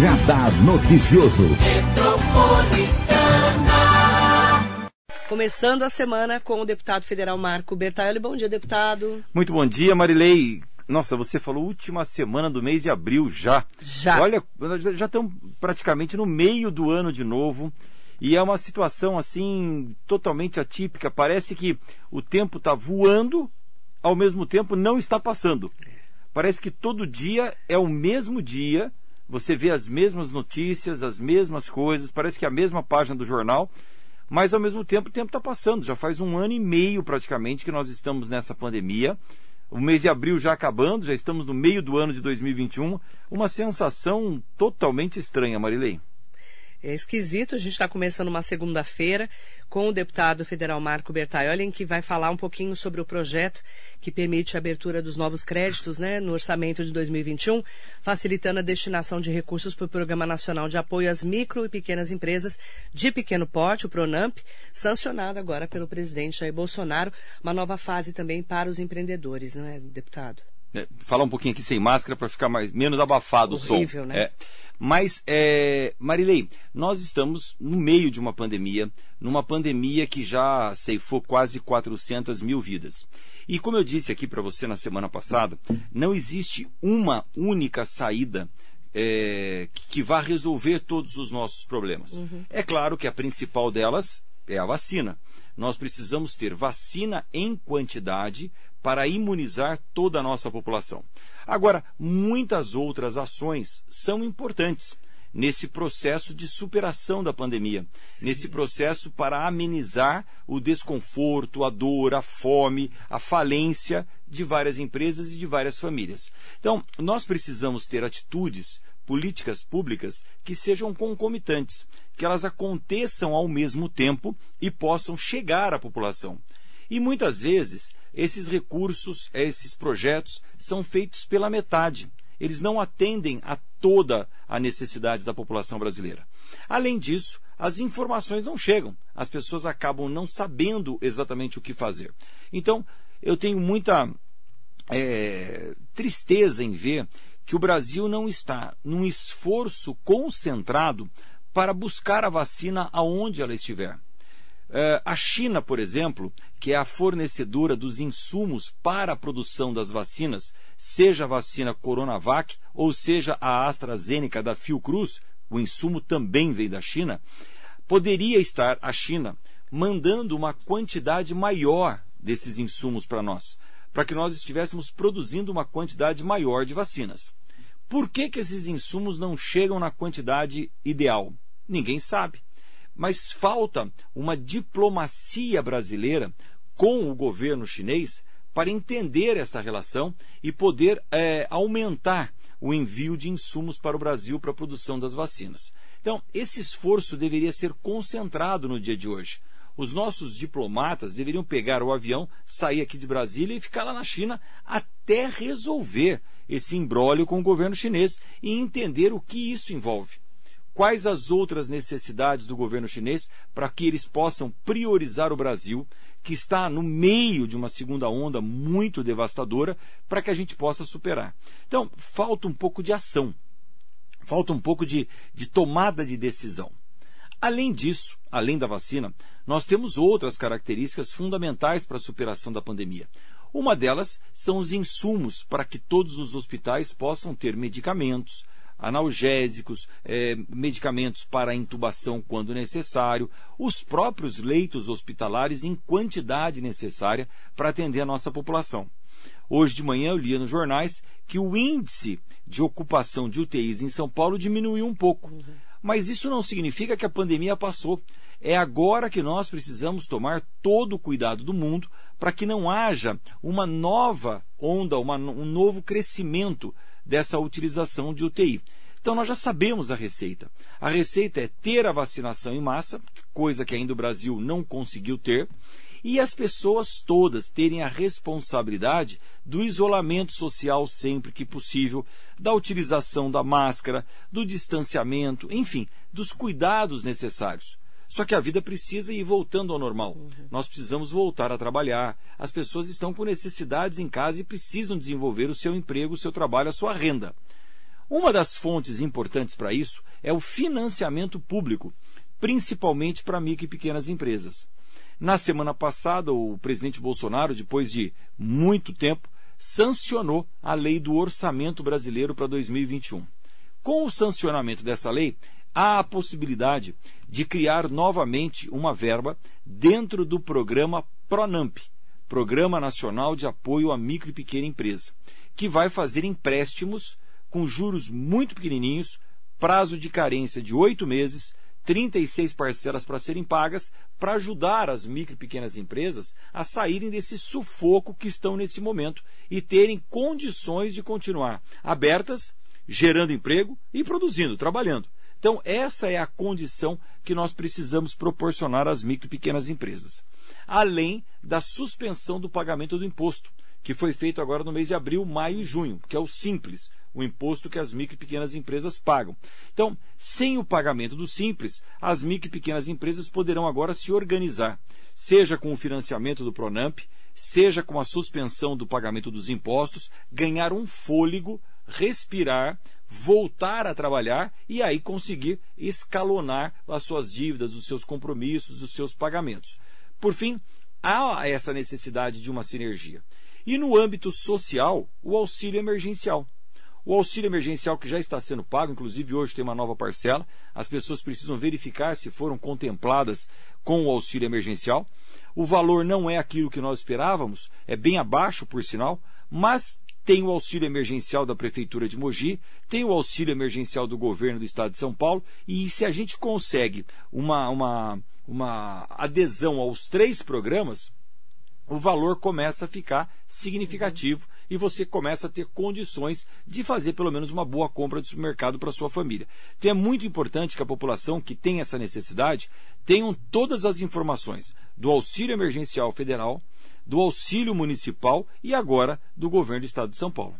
Radar Noticioso. Começando a semana com o deputado federal Marco Bertaioli. Bom dia, deputado. Muito bom dia, Marilei. Nossa, você falou última semana do mês de abril já. Já. Olha, já estamos praticamente no meio do ano de novo. E é uma situação assim totalmente atípica. Parece que o tempo está voando, ao mesmo tempo não está passando. Parece que todo dia é o mesmo dia. Você vê as mesmas notícias, as mesmas coisas. Parece que é a mesma página do jornal mas ao mesmo tempo o tempo está passando. Já faz um ano e meio praticamente que nós estamos nessa pandemia. O mês de abril já acabando, já estamos no meio do ano de 2021. Uma sensação totalmente estranha, Marilei. É esquisito, a gente está começando uma segunda-feira com o deputado federal Marco Bertaioli, que vai falar um pouquinho sobre o projeto que permite a abertura dos novos créditos né, no orçamento de 2021, facilitando a destinação de recursos para o Programa Nacional de Apoio às Micro e Pequenas Empresas de Pequeno Porte, o PRONAMP, sancionado agora pelo presidente Jair Bolsonaro. Uma nova fase também para os empreendedores, não é, deputado? É, falar um pouquinho aqui sem máscara para ficar mais, menos abafado Horrível, o som. né? É. Mas, é, Marilei, nós estamos no meio de uma pandemia, numa pandemia que já ceifou quase 400 mil vidas. E como eu disse aqui para você na semana passada, não existe uma única saída é, que vá resolver todos os nossos problemas. Uhum. É claro que a principal delas é a vacina. Nós precisamos ter vacina em quantidade para imunizar toda a nossa população. Agora, muitas outras ações são importantes nesse processo de superação da pandemia, Sim. nesse processo para amenizar o desconforto, a dor, a fome, a falência de várias empresas e de várias famílias. Então, nós precisamos ter atitudes políticas públicas que sejam concomitantes, que elas aconteçam ao mesmo tempo e possam chegar à população. E muitas vezes esses recursos, esses projetos são feitos pela metade. Eles não atendem a toda a necessidade da população brasileira. Além disso, as informações não chegam. As pessoas acabam não sabendo exatamente o que fazer. Então, eu tenho muita é, tristeza em ver que o Brasil não está num esforço concentrado para buscar a vacina aonde ela estiver. Uh, a China, por exemplo, que é a fornecedora dos insumos para a produção das vacinas, seja a vacina Coronavac ou seja a AstraZeneca da Fiocruz, o insumo também veio da China, poderia estar a China mandando uma quantidade maior desses insumos para nós, para que nós estivéssemos produzindo uma quantidade maior de vacinas. Por que, que esses insumos não chegam na quantidade ideal? Ninguém sabe mas falta uma diplomacia brasileira com o governo chinês para entender essa relação e poder é, aumentar o envio de insumos para o Brasil para a produção das vacinas. Então, esse esforço deveria ser concentrado no dia de hoje. Os nossos diplomatas deveriam pegar o avião, sair aqui de Brasília e ficar lá na China até resolver esse imbróglio com o governo chinês e entender o que isso envolve quais as outras necessidades do governo chinês para que eles possam priorizar o Brasil, que está no meio de uma segunda onda muito devastadora, para que a gente possa superar. Então, falta um pouco de ação, falta um pouco de, de tomada de decisão. Além disso, além da vacina, nós temos outras características fundamentais para a superação da pandemia. Uma delas são os insumos para que todos os hospitais possam ter medicamentos, analgésicos, é, medicamentos para intubação quando necessário, os próprios leitos hospitalares em quantidade necessária para atender a nossa população. Hoje de manhã eu lia nos jornais que o índice de ocupação de UTIs em São Paulo diminuiu um pouco. Uhum. Mas isso não significa que a pandemia passou. É agora que nós precisamos tomar todo o cuidado do mundo para que não haja uma nova onda, uma, um novo crescimento dessa utilização de UTI. Então nós já sabemos a receita. A receita é ter a vacinação em massa, coisa que ainda o Brasil não conseguiu ter, e as pessoas todas terem a responsabilidade do isolamento social sempre que possível, da utilização da máscara, do distanciamento, enfim, dos cuidados necessários. Só que a vida precisa ir voltando ao normal. Uhum. Nós precisamos voltar a trabalhar. As pessoas estão com necessidades em casa e precisam desenvolver o seu emprego, o seu trabalho, a sua renda. Uma das fontes importantes para isso é o financiamento público, principalmente para micro e pequenas empresas. Na semana passada, o presidente Bolsonaro, depois de muito tempo, sancionou a lei do orçamento brasileiro para 2021. Com o sancionamento dessa lei, há a possibilidade de criar novamente uma verba dentro do programa PRONAMP, Programa Nacional de Apoio à Micro e Pequena Empresa, que vai fazer empréstimos com juros muito pequenininhos, prazo de carência de oito meses, 36 parcelas para serem pagas, para ajudar as micro e pequenas empresas a saírem desse sufoco que estão nesse momento e terem condições de continuar abertas, gerando emprego e produzindo, trabalhando. Então, essa é a condição que nós precisamos proporcionar às micro e pequenas empresas. Além da suspensão do pagamento do imposto, que foi feito agora no mês de abril, maio e junho, que é o simples, o imposto que as micro e pequenas empresas pagam. Então, sem o pagamento do simples, as micro e pequenas empresas poderão agora se organizar, seja com o financiamento do Pronamp, seja com a suspensão do pagamento dos impostos, ganhar um fôlego, respirar, voltar a trabalhar e aí conseguir escalonar as suas dívidas, os seus compromissos, os seus pagamentos. Por fim, há essa necessidade de uma sinergia. E no âmbito social, o auxílio emergencial. O auxílio emergencial que já está sendo pago, inclusive hoje tem uma nova parcela, as pessoas precisam verificar se foram contempladas com o auxílio emergencial. O valor não é aquilo que nós esperávamos, é bem abaixo, por sinal, mas tem o auxílio emergencial da Prefeitura de Mogi, tem o auxílio emergencial do governo do Estado de São Paulo, e se a gente consegue uma, uma, uma adesão aos três programas, o valor começa a ficar significativo e você começa a ter condições de fazer pelo menos uma boa compra de supermercado para sua família. Então é muito importante que a população que tem essa necessidade tenham todas as informações do auxílio emergencial federal, do auxílio municipal e agora do governo do estado de São Paulo.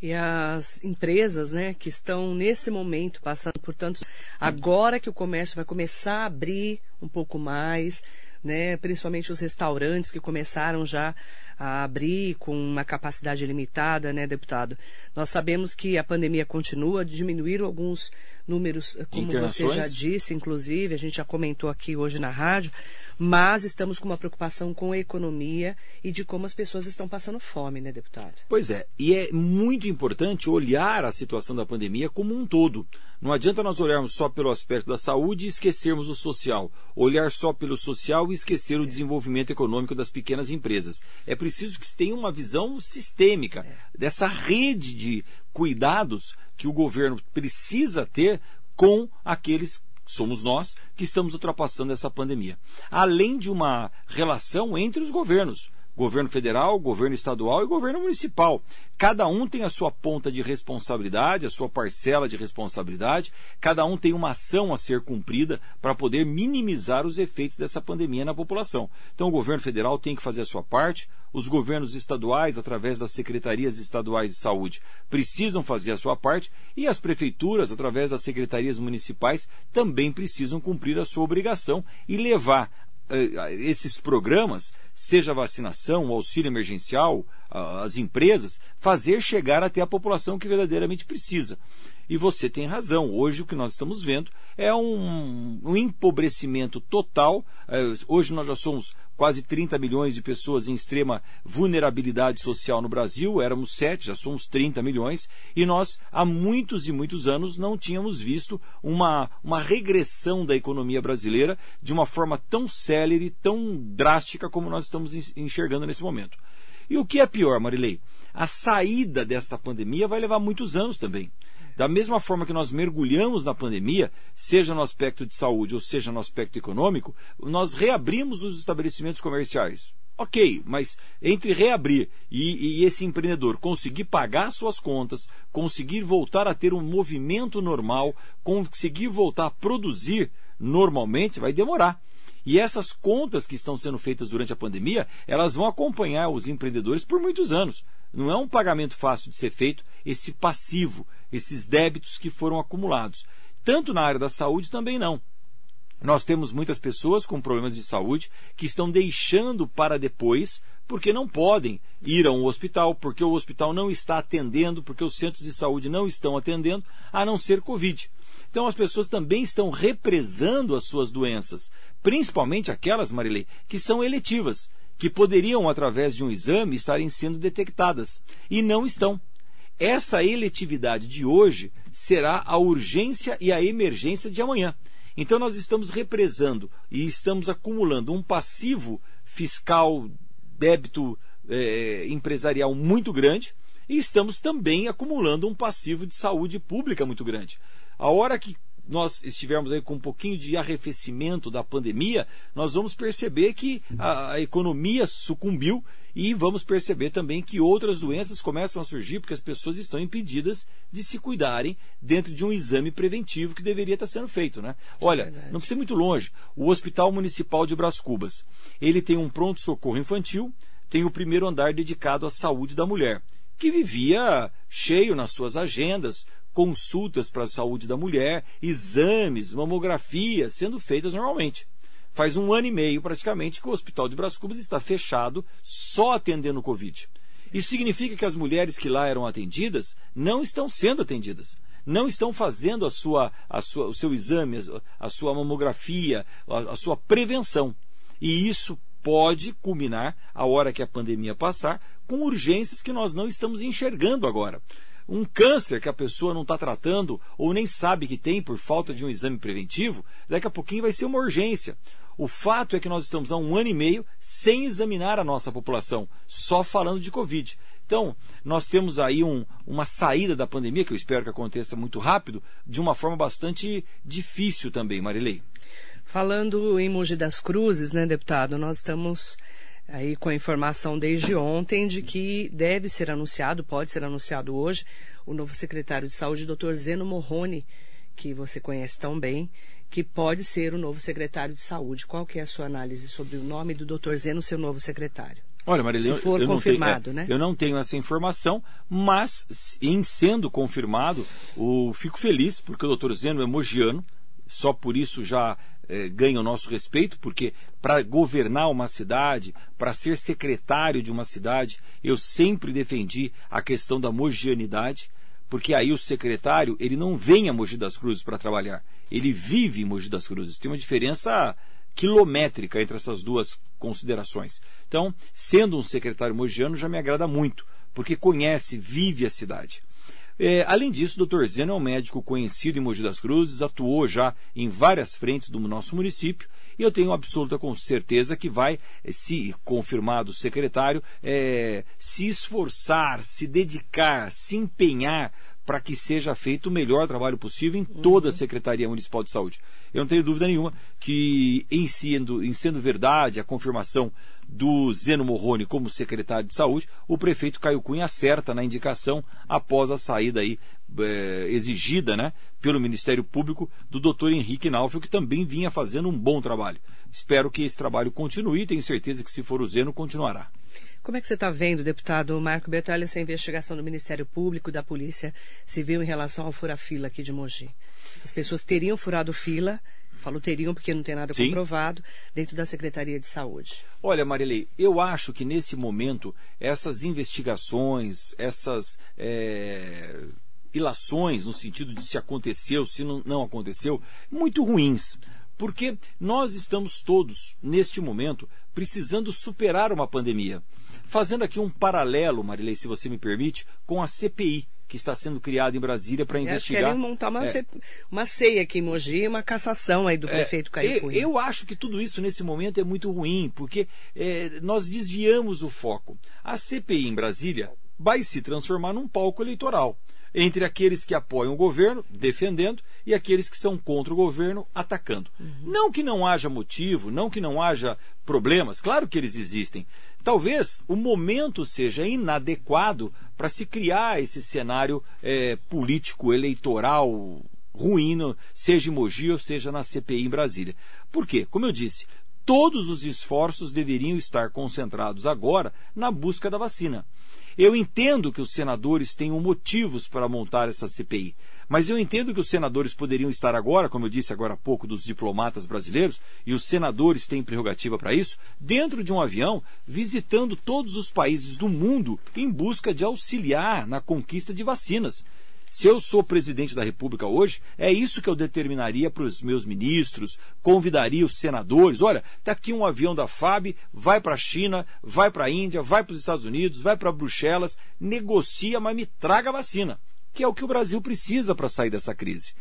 E as empresas, né, que estão nesse momento passando por tantos, agora que o comércio vai começar a abrir um pouco mais, né, principalmente os restaurantes que começaram já a abrir com uma capacidade limitada, né, deputado? Nós sabemos que a pandemia continua, diminuíram alguns números, como você já disse, inclusive, a gente já comentou aqui hoje na rádio, mas estamos com uma preocupação com a economia e de como as pessoas estão passando fome, né, deputado? Pois é, e é muito importante olhar a situação da pandemia como um todo. Não adianta nós olharmos só pelo aspecto da saúde e esquecermos o social, olhar só pelo social e esquecer o desenvolvimento econômico das pequenas empresas. É preciso que se tenha uma visão sistêmica é. dessa rede de cuidados que o governo precisa ter com aqueles somos nós que estamos ultrapassando essa pandemia. Além de uma relação entre os governos governo federal, governo estadual e governo municipal. Cada um tem a sua ponta de responsabilidade, a sua parcela de responsabilidade, cada um tem uma ação a ser cumprida para poder minimizar os efeitos dessa pandemia na população. Então, o governo federal tem que fazer a sua parte, os governos estaduais, através das secretarias estaduais de saúde, precisam fazer a sua parte e as prefeituras, através das secretarias municipais, também precisam cumprir a sua obrigação e levar esses programas, seja vacinação, auxílio emergencial, as empresas, fazer chegar até a população que verdadeiramente precisa. E você tem razão. Hoje o que nós estamos vendo é um, um empobrecimento total. É, hoje nós já somos quase 30 milhões de pessoas em extrema vulnerabilidade social no Brasil. Éramos 7, já somos 30 milhões. E nós, há muitos e muitos anos, não tínhamos visto uma, uma regressão da economia brasileira de uma forma tão célere, tão drástica como nós estamos enxergando nesse momento. E o que é pior, Marilei? A saída desta pandemia vai levar muitos anos também. Da mesma forma que nós mergulhamos na pandemia, seja no aspecto de saúde ou seja no aspecto econômico, nós reabrimos os estabelecimentos comerciais. Ok, mas entre reabrir e, e, esse empreendedor conseguir pagar suas contas, conseguir voltar a ter um movimento normal, conseguir voltar a produzir normalmente, vai demorar. E essas contas que estão sendo feitas durante a pandemia, elas vão acompanhar os empreendedores por muitos anos. Não é um pagamento fácil de ser feito, esse passivo, esses débitos que foram acumulados. Tanto na área da saúde também não. Nós temos muitas pessoas com problemas de saúde que estão deixando para depois porque não podem ir a um hospital, porque o hospital não está atendendo, porque os centros de saúde não estão atendendo, a não ser Covid. Então as pessoas também estão represando as suas doenças, principalmente aquelas, Marilei, que são eletivas, que poderiam, através de um exame, estarem sendo detectadas e não estão. Essa eletividade de hoje será a urgência e a emergência de amanhã. Então nós estamos represando e estamos acumulando um passivo fiscal, débito é, empresarial muito grande e estamos também acumulando um passivo de saúde pública muito grande. A hora que nós estivermos aí com um pouquinho de arrefecimento da pandemia, nós vamos perceber que a, a, economia sucumbiu e vamos perceber também que outras doenças começam a surgir porque as pessoas estão impedidas de se cuidarem dentro de um exame preventivo que deveria estar sendo feito, né? Olha, não precisa ir muito longe. O Hospital Municipal de Bras Cubas, ele tem um pronto socorro infantil, tem o primeiro andar dedicado à saúde da mulher que vivia cheio nas suas agendas, consultas para a saúde da mulher, exames, mamografia sendo feitas normalmente. Faz um ano e meio praticamente que o Hospital de Bras Cubas está fechado só atendendo o Covid. Isso significa que as mulheres que lá eram atendidas não estão sendo atendidas. Não estão fazendo a sua, a sua, o seu exame, a sua mamografia, a, a sua prevenção. E isso pode culminar, a hora que a pandemia passar, com urgências que nós não estamos enxergando agora um câncer que a pessoa não está tratando ou nem sabe que tem por falta de um exame preventivo, daqui a pouquinho vai ser uma urgência. O fato é que nós estamos há um ano e meio sem examinar a nossa população, só falando de Covid. Então, nós temos aí um, uma saída da pandemia, que eu espero que aconteça muito rápido, de uma forma bastante difícil também, Marilei. Falando em Mogi das Cruzes, né, deputado, nós estamos aí com a informação desde ontem de que deve ser anunciado, pode ser anunciado hoje, o novo secretário de saúde, doutor Zeno Morrone, que você conhece tão bem, que pode ser o novo secretário de saúde. Qual que é a sua análise sobre o nome do doutor Zeno, seu novo secretário? Olha, Marilene, se for eu confirmado, tenho, é, né? Eu não tenho essa informação, mas em sendo confirmado, o, fico feliz porque o doutor Zeno é mogiano, só por isso já eh, ganha o nosso respeito, porque para governar uma cidade, para ser secretário de uma cidade, eu sempre defendi a questão da mogianidade, porque aí o secretário ele não vem a Mogi das Cruzes para trabalhar, ele vive em Mogi das Cruzes. Tem uma diferença quilométrica entre essas duas considerações. Então, sendo um secretário mogiano já me agrada muito, porque conhece, vive a cidade. É, além disso, o Dr. Zeno é um médico conhecido em Mogi das Cruzes, atuou já em várias frentes do nosso município e eu tenho absoluta certeza que vai, eh, se confirmado secretário, é, se esforçar, se dedicar, se empenhar para que seja feito o melhor trabalho possível em toda a uhum. Secretaria Municipal de Saúde. Eu não tenho dúvida nenhuma que, em sendo, em sendo verdade a confirmação do Zeno Morrone como secretário de Saúde, o prefeito Caio Cunha acerta na indicação após a saída aí, é, exigida né, pelo Ministério Público do doutor Henrique Naufel, que também vinha fazendo um bom trabalho. Espero que esse trabalho continue e tenho certeza que, se for o Zeno, continuará. Como é que você está vendo, deputado Marco Bertolli, essa investigação do Ministério Público e da Polícia Civil em relação ao fura-fila aqui de Mogi? As pessoas teriam furado fila, falo teriam porque não tem nada Sim. comprovado, dentro da Secretaria de Saúde. Olha, Marilei, eu acho que nesse momento essas investigações, essas é, ilações no sentido de se aconteceu, se não, não aconteceu, muito ruins. Porque nós estamos todos, neste momento, precisando superar uma pandemia. Fazendo aqui um paralelo, Marilei, se você me permite, com a CPI que está sendo criada em Brasília para investigar. Querem montar uma, é, uma ceia aqui em Mogi, uma cassação aí do é, prefeito Caio Cunha. Eu acho que tudo isso nesse momento é muito ruim, porque é, nós desviamos o foco. A CPI em Brasília vai se transformar num palco eleitoral entre aqueles que apoiam o governo, defendendo, e aqueles que são contra o governo, atacando. Uhum. Não que não haja motivo, não que não haja problemas, claro que eles existem. Talvez o momento seja inadequado para se criar esse cenário é, político, eleitoral ruim, seja em Mogi ou seja na CPI em Brasília. Por quê? Como eu disse, todos os esforços deveriam estar concentrados agora na busca da vacina. Eu entendo que os senadores tenham motivos para montar essa CPI, mas eu entendo que os senadores poderiam estar agora, como eu disse agora há pouco dos diplomatas brasileiros, e os senadores têm prerrogativa para isso, dentro de um avião, visitando todos os países do mundo em busca de auxiliar na conquista de vacinas. Se eu sou presidente da República hoje, é isso que eu determinaria para os meus ministros, convidaria os senadores. Olha, está aqui um avião da FAB, vai para a China, vai para a Índia, vai para os Estados Unidos, vai para Bruxelas, negocia, mas me traga a vacina, que é o que o Brasil precisa para sair dessa crise.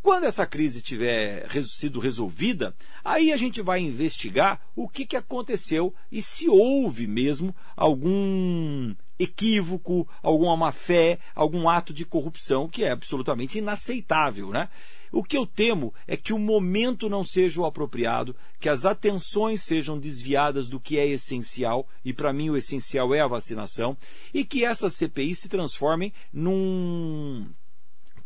Quando essa crise tiver sido resolvida, aí a gente vai investigar o que, que aconteceu e se houve mesmo algum equívoco, alguma má fé, algum ato de corrupção que é absolutamente inaceitável, né? O que eu temo é que o momento não seja o apropriado, que as atenções sejam desviadas do que é essencial, e para mim o essencial é a vacinação, e que essas CPIs se transformem num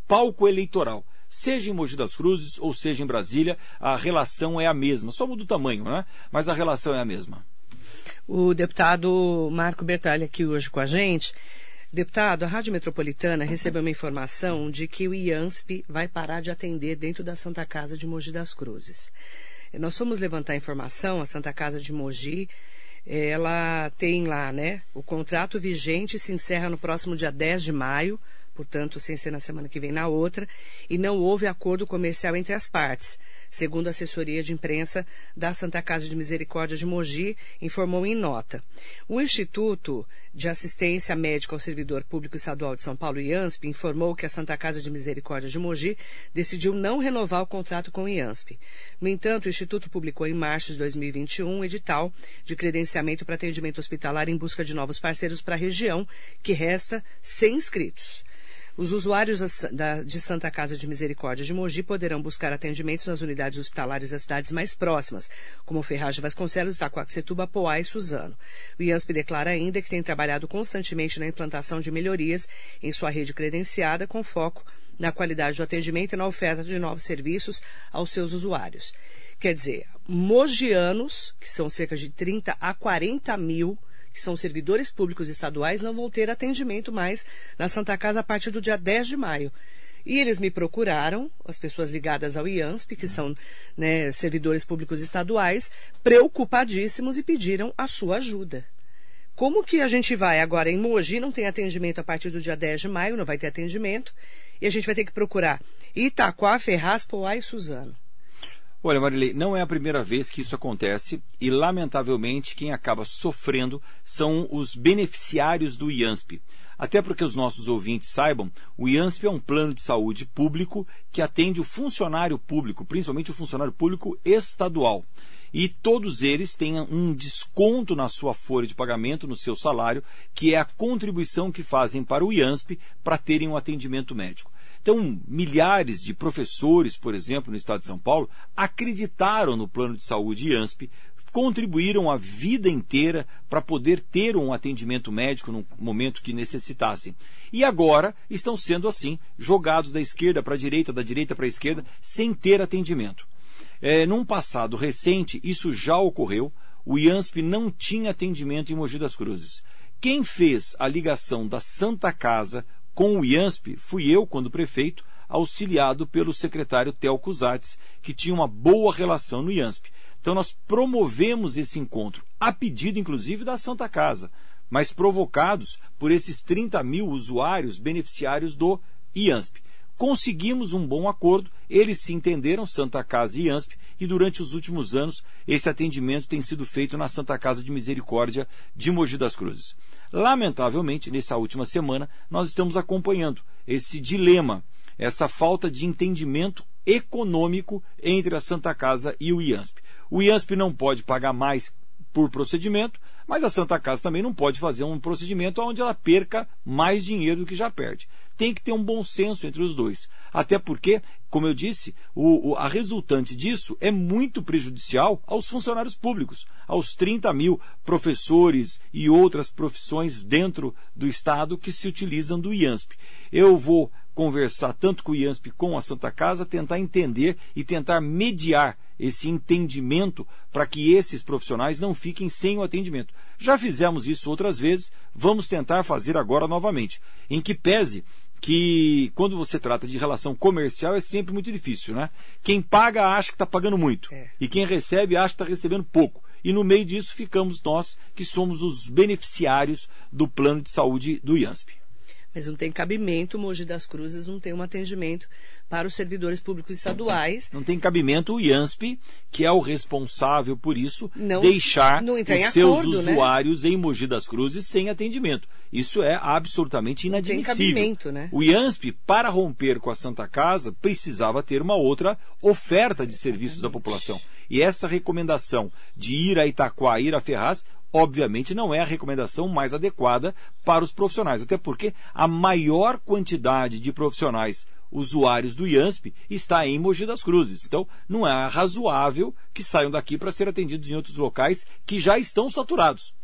palco eleitoral. Seja em Mogi das Cruzes ou seja em Brasília, a relação é a mesma, só muda o tamanho, né? Mas a relação é a mesma o deputado Marco Bertalha aqui hoje com a gente. Deputado, a Rádio Metropolitana recebeu uma informação de que o IANSP vai parar de atender dentro da Santa Casa de Mogi das Cruzes. Nós fomos levantar informação, a Santa Casa de Mogi, ela tem lá, né? O contrato vigente se encerra no próximo dia 10 de maio portanto, sem ser na semana que vem na outra, e não houve acordo comercial entre as partes, segundo a assessoria de imprensa da Santa Casa de Misericórdia de Mogi informou em nota. O Instituto de Assistência Médica ao Servidor Público Estadual de São Paulo, IANSP, informou que a Santa Casa de Misericórdia de Mogi decidiu não renovar o contrato com o IANSP. No entanto, o Instituto publicou em março de 2021 um edital de credenciamento para atendimento hospitalar em busca de novos parceiros para a região, que resta sem inscritos. Os usuários de Santa Casa de Misericórdia de Mogi poderão buscar atendimentos nas unidades hospitalares das cidades mais próximas, como Ferraz Vasconcelos, Itacoaxetuba, Poá e Suzano. O IANSP declara ainda que tem trabalhado constantemente na implantação de melhorias em sua rede credenciada, com foco na qualidade do atendimento e na oferta de novos serviços aos seus usuários. Quer dizer, mogianos, que são cerca de 30 a 40 mil, que são servidores públicos estaduais, não vão ter atendimento mais na Santa Casa a partir do dia 10 de maio. E eles me procuraram, as pessoas ligadas ao IANSP, que são né, servidores públicos estaduais, preocupadíssimos e pediram a sua ajuda. Como que a gente vai agora em Mogi, não tem atendimento a partir do dia 10 de maio, não vai ter atendimento, e a gente vai ter que procurar Itaquá, Ferraz, Poá e Suzano. Olha, Marilei, não é a primeira vez que isso acontece e, lamentavelmente, quem acaba sofrendo são os beneficiários do IANSP. Até porque os nossos ouvintes saibam, o IANSP é um plano de saúde público que atende o funcionário público, principalmente o funcionário público estadual. E todos eles têm um desconto na sua folha de pagamento, no seu salário, que é a contribuição que fazem para o IANSP para terem um atendimento médico. Então, milhares de professores, por exemplo, no estado de São Paulo, acreditaram no plano de saúde IANSP, contribuíram a vida inteira para poder ter um atendimento médico no momento que necessitassem. E agora estão sendo assim, jogados da esquerda para a direita, da direita para a esquerda, sem ter atendimento. É, num passado recente, isso já ocorreu. O IANSP não tinha atendimento em Mogi das Cruzes. Quem fez a ligação da Santa Casa com o IANSP, fui eu, quando prefeito, auxiliado pelo secretário Telco Zatz, que tinha uma boa relação no IANSP. Então nós promovemos esse encontro, a pedido inclusive da Santa Casa, mas provocados por esses 30 mil usuários beneficiários do IANSP. Conseguimos um bom acordo, eles se entenderam, Santa Casa e IANSP, e durante os últimos anos esse atendimento tem sido feito na Santa Casa de Misericórdia de Mogi das Cruzes. Lamentavelmente, nessa última semana, nós estamos acompanhando esse dilema, essa falta de entendimento econômico entre a Santa Casa e o IANSP. O IANSP não pode pagar mais por procedimento, mas a Santa Casa também não pode fazer um procedimento onde ela perca mais dinheiro do que já perde. Tem que ter um bom senso entre os dois. Até porque, como eu disse, o, o, a resultante disso é muito prejudicial aos funcionários públicos, aos 30 mil professores e outras profissões dentro do Estado que se utilizam do IANSP. Eu vou conversar tanto com o IANSP como com a Santa Casa, tentar entender e tentar mediar esse entendimento para que esses profissionais não fiquem sem o atendimento. Já fizemos isso outras vezes, vamos tentar fazer agora novamente. Em que pese que quando você trata de relação comercial é sempre muito difícil, né? Quem paga acha que está pagando muito é. e quem recebe acha que está recebendo pouco. E no meio disso ficamos nós que somos os beneficiários do plano de saúde do IANSP mas não tem cabimento, Mogi das Cruzes não tem um atendimento para os servidores públicos estaduais. Não tem cabimento o IANSP, que é o responsável por isso, não, deixar não os seus acordo, né? usuários né? em Mogi das Cruzes sem atendimento. Isso é absolutamente inadmissível. Né? O IANSP, para romper com a Santa Casa, precisava ter uma outra oferta de serviços à população. E essa recomendação de ir a Itaquá, ir a Ferraz, obviamente não é a recomendação mais adequada para os profissionais, até porque a maior quantidade de profissionais usuários do IANSP está em Mogi das Cruzes. Então, não é razoável que saiam daqui para ser atendidos em outros locais que já estão saturados.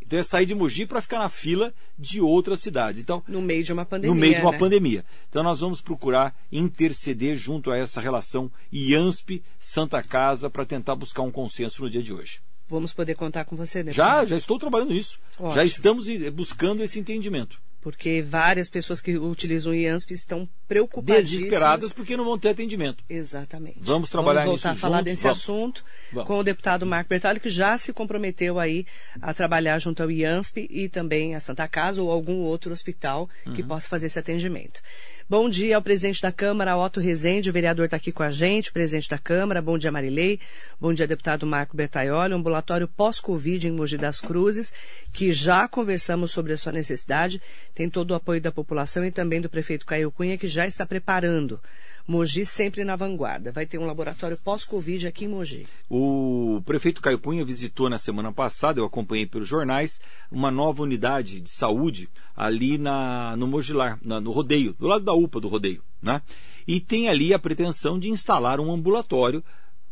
Então, é sair de Mogi para ficar na fila de outras cidades. Então, no meio de uma pandemia. No meio de uma né? pandemia. Então, nós vamos procurar interceder junto a essa relação IANSP-Santa Casa para tentar buscar um consenso no dia de hoje vamos poder contar com você depois. Já, já estou trabalhando nisso. Ótimo. Já estamos buscando esse entendimento. Porque várias pessoas que utilizam o IANSP estão preocupadas. Desesperadas porque não vão ter atendimento. Exatamente. Vamos trabalhar Vamos voltar nisso a falar juntos? desse Vamos. assunto Vamos. com o deputado Marco Bertoli, que já se comprometeu aí a trabalhar junto ao IANSP e também a Santa Casa ou algum outro hospital uhum. que possa fazer esse atendimento. Bom dia ao presidente da Câmara, Otto Rezende, o vereador está aqui com a gente, presidente da Câmara. Bom dia, Marilei. Bom dia, deputado Marco Bertaioli, ambulatório pós-Covid em Mogi das Cruzes, que já conversamos sobre a sua necessidade, tem todo o apoio da população e também do prefeito Caio Cunha, que já está preparando. Mogi sempre na vanguarda. Vai ter um laboratório pós-Covid aqui em Mogi. O prefeito Caio Cunha visitou na semana passada, eu acompanhei pelos jornais, uma nova unidade de saúde ali na, no Mogilar, na, no rodeio, do lado da UPA do rodeio. Né? E tem ali a pretensão de instalar um ambulatório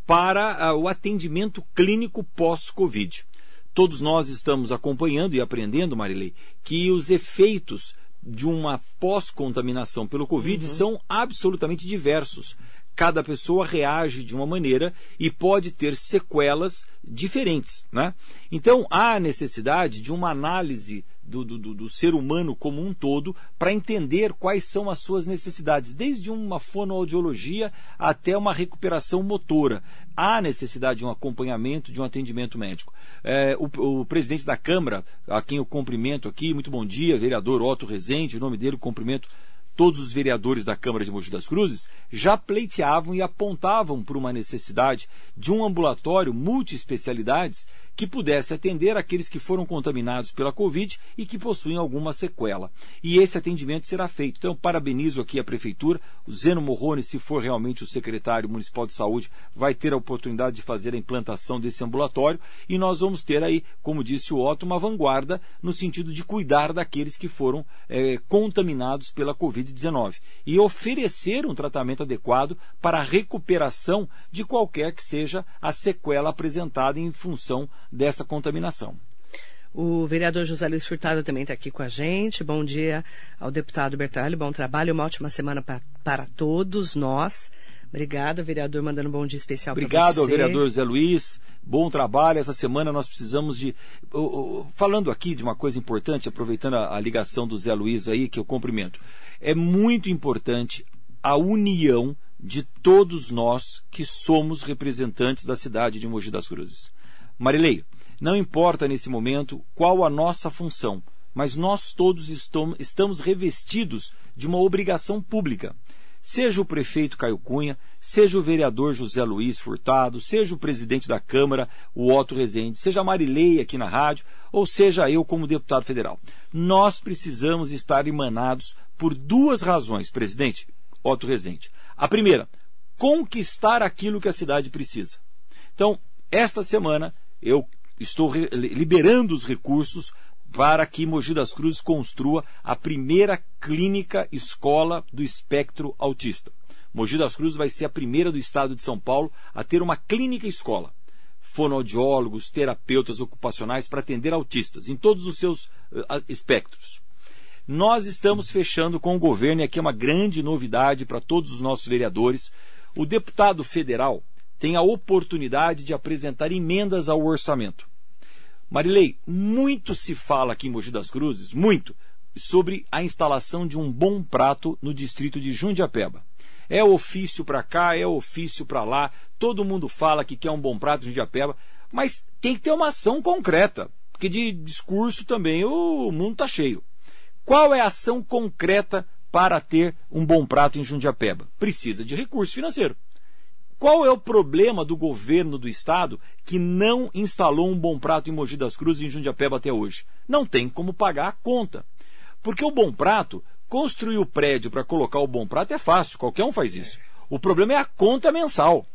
para uh, o atendimento clínico pós-Covid. Todos nós estamos acompanhando e aprendendo, Marilei, que os efeitos de uma pós-contaminação pelo Covid uhum. são absolutamente diversos. Cada pessoa reage de uma maneira e pode ter sequelas diferentes. Né? Então, há necessidade de uma análise do, do, do ser humano como um todo para entender quais são as suas necessidades, desde uma fonoaudiologia até uma recuperação motora. Há necessidade de um acompanhamento, de um atendimento médico. É, o, o, presidente da Câmara, a quem eu cumprimento aqui, muito bom dia, vereador Otto Rezende, o nome dele, cumprimento todos os vereadores da Câmara de Mogi das Cruzes já pleiteavam e apontavam por uma necessidade de um ambulatório multiespecialidades que pudesse atender aqueles que foram contaminados pela Covid e que possuem alguma sequela. E esse atendimento será feito. Então, parabenizo aqui a Prefeitura, o Zeno Morrone, se for realmente o secretário municipal de saúde, vai ter a oportunidade de fazer a implantação desse ambulatório e nós vamos ter aí, como disse o Otto, uma vanguarda no sentido de cuidar daqueles que foram é, contaminados pela Covid-19 e oferecer um tratamento adequado para a recuperação de qualquer que seja a sequela apresentada em função dessa contaminação. O vereador José Luiz Furtado também está aqui com a gente. Bom dia ao deputado Bertalho. Bom trabalho, uma ótima semana pra, para todos nós. Obrigada, vereador, mandando um bom dia especial para você. Obrigado ao vereador José Luiz. Bom trabalho. Essa semana nós precisamos de. Falando aqui de uma coisa importante, aproveitando a, a ligação do Zé Luiz aí, que eu cumprimento. É muito importante a união de todos nós que somos representantes da cidade de Mogi das Cruzes. Marilei, não importa nesse momento qual a nossa função, mas nós todos estamos revestidos de uma obrigação pública. Seja o prefeito Caio Cunha, seja o vereador José Luiz Furtado, seja o presidente da Câmara, o Otto Rezende, seja a Marilei aqui na rádio, ou seja eu como deputado federal. Nós precisamos estar emanados por duas razões, presidente Otto Rezende. A primeira, conquistar aquilo que a cidade precisa. Então, esta semana, eu estou liberando os recursos para que Mogi das Cruzes construa a primeira clínica escola do espectro autista. Mogi das Cruzes vai ser a primeira do estado de São Paulo a ter uma clínica escola. Fonoaudiólogos, terapeutas ocupacionais para atender autistas em todos os seus uh, espectros. Nós estamos fechando com o governo, e aqui é uma grande novidade para todos os nossos vereadores. O deputado federal tem a oportunidade de apresentar emendas ao orçamento. Marilei, muito se fala aqui em Mogi das Cruzes, muito, sobre a instalação de um bom prato no distrito de Jundiapeba. É ofício para cá, é ofício para lá, todo mundo fala que quer um bom prato em Jundiapeba, mas tem que ter uma ação concreta, porque de discurso também o mundo está cheio. Qual é a ação concreta para ter um bom prato em Jundiapeba? Precisa de recurso financeiro. Qual é o problema do governo do estado que não instalou um bom prato em Mogi das Cruzes e em Jundiapeba até hoje? Não tem como pagar a conta. Porque o bom prato, construir o prédio para colocar o bom prato é fácil, qualquer um faz isso. O problema é a conta mensal.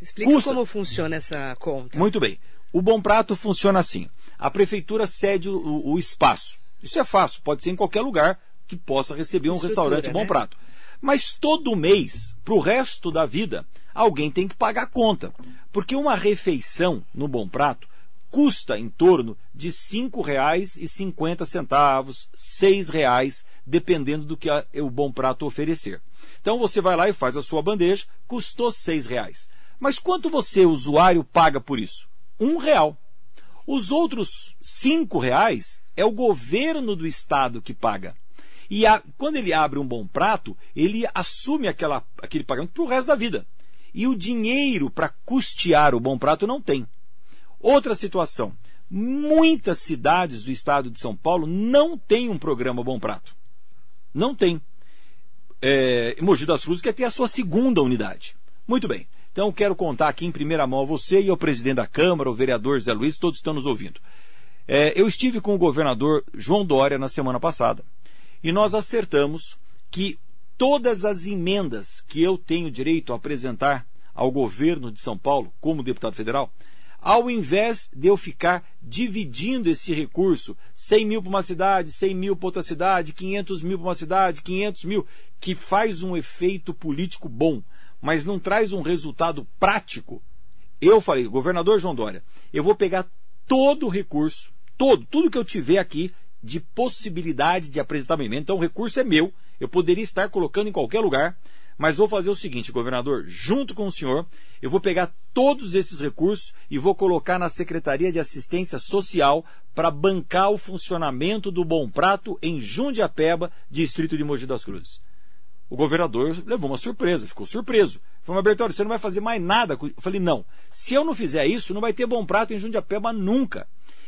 Explica Custa. como funciona essa conta. Muito bem. O bom prato funciona assim: a prefeitura cede o, o espaço. Isso é fácil, pode ser em qualquer lugar que possa receber um Estrutura, restaurante bom né? prato. Mas todo mês, para o resto da vida, alguém tem que pagar a conta. Porque uma refeição no Bom Prato custa em torno de R$ 5,50, R$ 6,00, dependendo do que a, o Bom Prato oferecer. Então você vai lá e faz a sua bandeja, custou R$ 6,00. Mas quanto você, usuário, paga por isso? Um real. Os outros cinco reais é o governo do estado que paga. E a, quando ele abre um bom prato, ele assume aquela, aquele pagamento para o resto da vida. E o dinheiro para custear o bom prato não tem. Outra situação. Muitas cidades do estado de São Paulo não têm um programa Bom Prato. Não tem. É, Mogi das Cruzes quer ter a sua segunda unidade. Muito bem. Então quero contar aqui em primeira mão a você e ao presidente da Câmara, o vereador Zé Luiz, todos estão nos ouvindo. É, eu estive com o governador João Dória na semana passada e nós acertamos que todas as emendas que eu tenho direito a apresentar ao governo de São Paulo, como deputado federal, ao invés de eu ficar dividindo esse recurso, 100 mil para uma cidade, 100 mil para outra cidade, 500 mil para uma cidade, 500 mil, que faz um efeito político bom, mas não traz um resultado prático, eu falei, governador João Dória, eu vou pegar todo o recurso, todo, tudo que eu tiver aqui de possibilidade de apresentar uma emenda. Então o recurso é meu, eu poderia estar colocando em qualquer lugar, mas vou fazer o seguinte, governador, junto com o senhor, eu vou pegar todos esses recursos e vou colocar na Secretaria de Assistência Social para bancar o funcionamento do Bom Prato em Jundiapeba, distrito de Mogi das Cruzes. O governador levou uma surpresa, ficou surpreso. Falou, Bertoldo, você não vai fazer mais nada. Eu falei, não. Se eu não fizer isso, não vai ter Bom Prato em Jundiapeba nunca.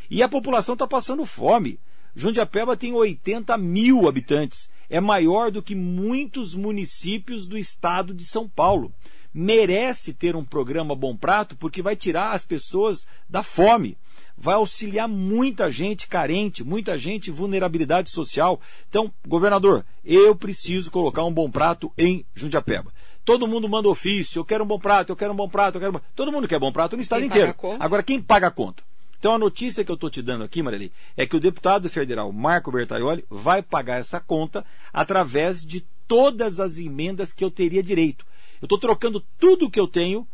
E a população está passando fome. Jundiapeba tem 80 mil habitantes. É maior do que muitos municípios do estado de São Paulo. Merece ter um programa Bom Prato porque vai tirar as pessoas da fome. Vai auxiliar muita gente carente, muita gente vulnerabilidade social. Então, governador, eu preciso colocar um bom prato em Jundiapeba. Todo mundo manda ofício, eu quero um bom prato, eu quero um bom prato, eu quero um... Todo mundo quer bom prato no estado quem inteiro. Agora, quem paga a conta? Então a notícia que eu estou te dando aqui, Marili, é que o deputado federal Marco Bertaioli vai pagar essa conta através de todas as emendas que eu teria direito. Eu estou trocando tudo o que eu tenho